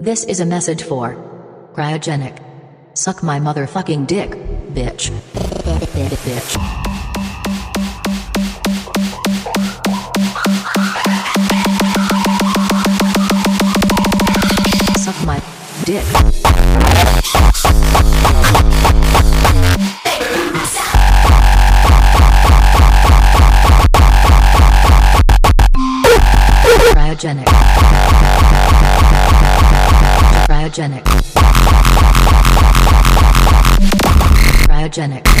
This is a message for cryogenic. Suck my motherfucking dick, bitch. Bitch. Suck my dick. Cryogenic. Cryogenic,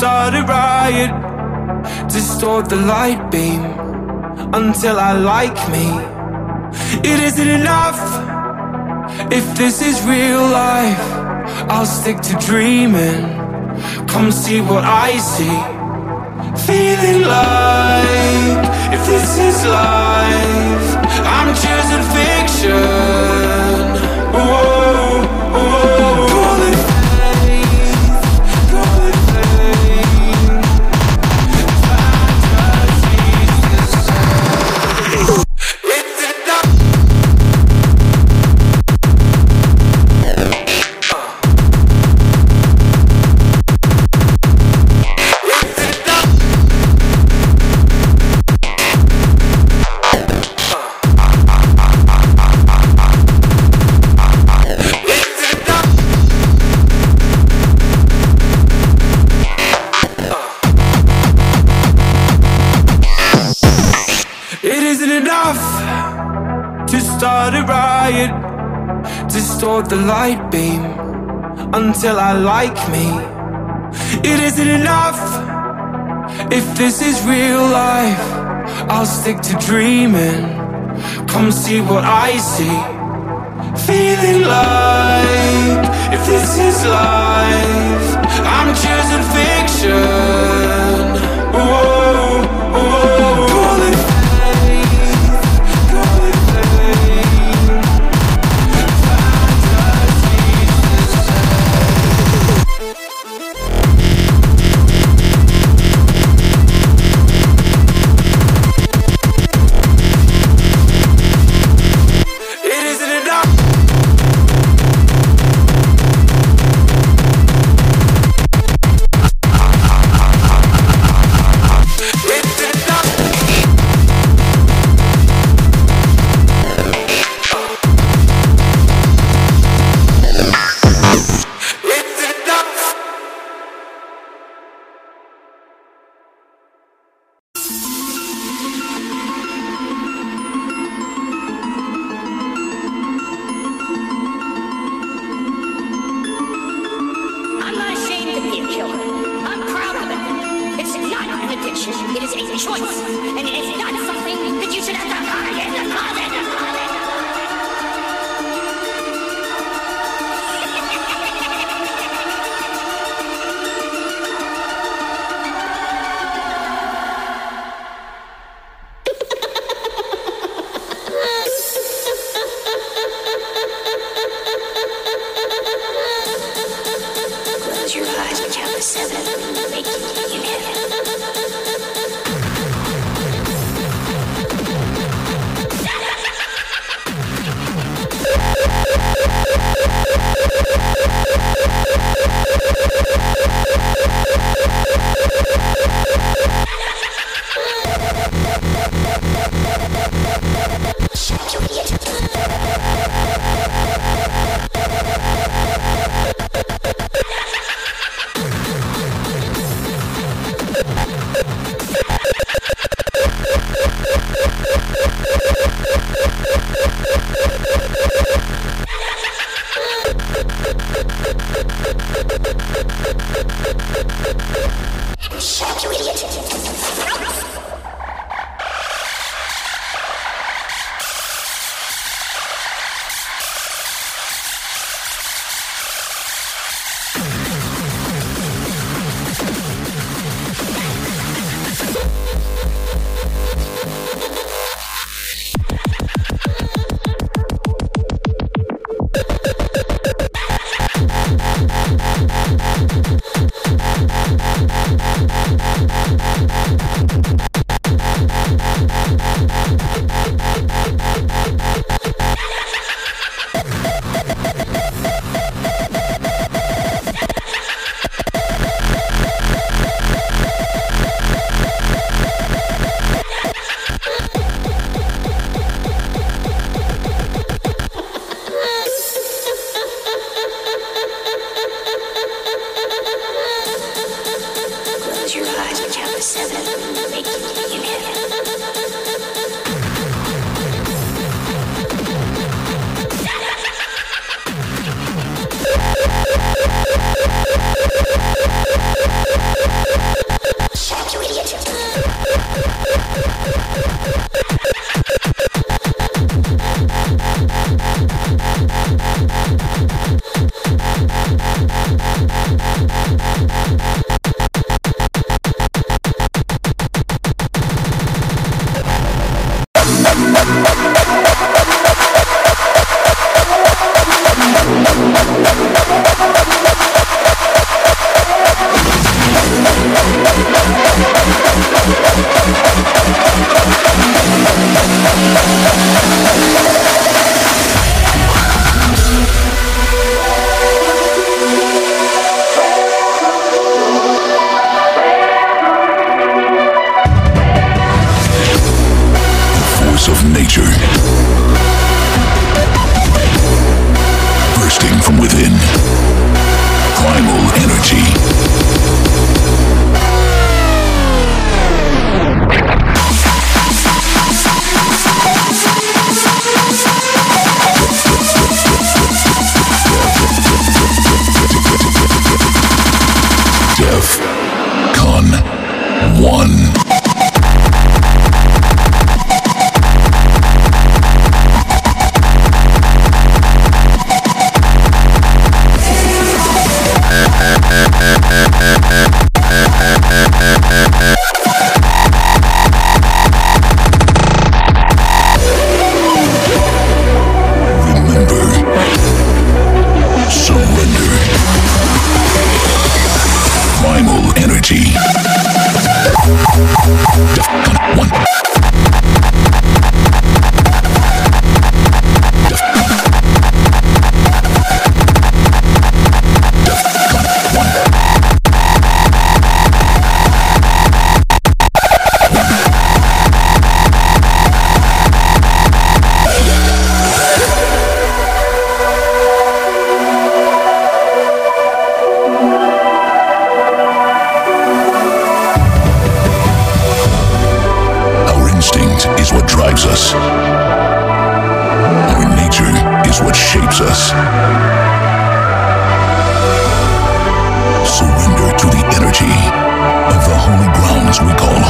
start a riot, distort the light beam until I like me. It isn't enough if this is real life. I'll stick to dreaming. Come see what I see. Feeling like if this is life, I'm choosing fiction. Whoa. Distort the light beam until I like me. It isn't enough if this is real life. I'll stick to dreaming. Come see what I see. Feeling like if this is life, I'm choosing fiction. Whoa. It is a choice. And it is not. of nature. Bursting from within. Primal energy. Death. Con 1 we call